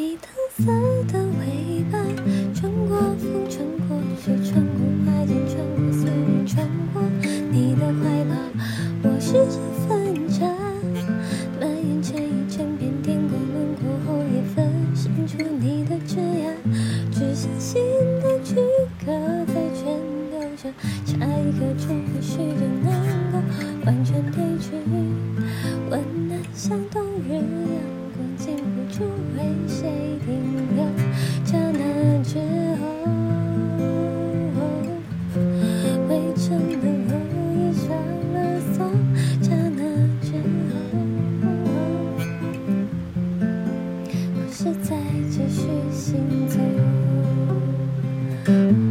蜜糖色的尾巴，穿过风，穿过雪，穿过花间，穿过思念，穿过你的怀抱。我试着分叉，蔓延成一整片，天空轮廓后也分析出你的枝桠，只相信的躯壳在全留着，下一刻就或许就能够完全褪去，Mm-hmm.